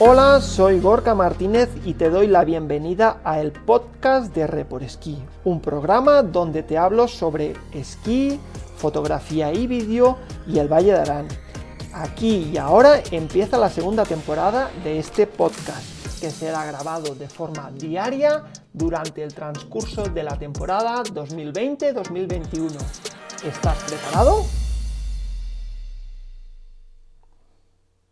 Hola, soy Gorka Martínez y te doy la bienvenida a el podcast de Repor Esquí, un programa donde te hablo sobre esquí, fotografía y vídeo y el Valle de Arán. Aquí y ahora empieza la segunda temporada de este podcast, que será grabado de forma diaria durante el transcurso de la temporada 2020-2021. ¿Estás preparado?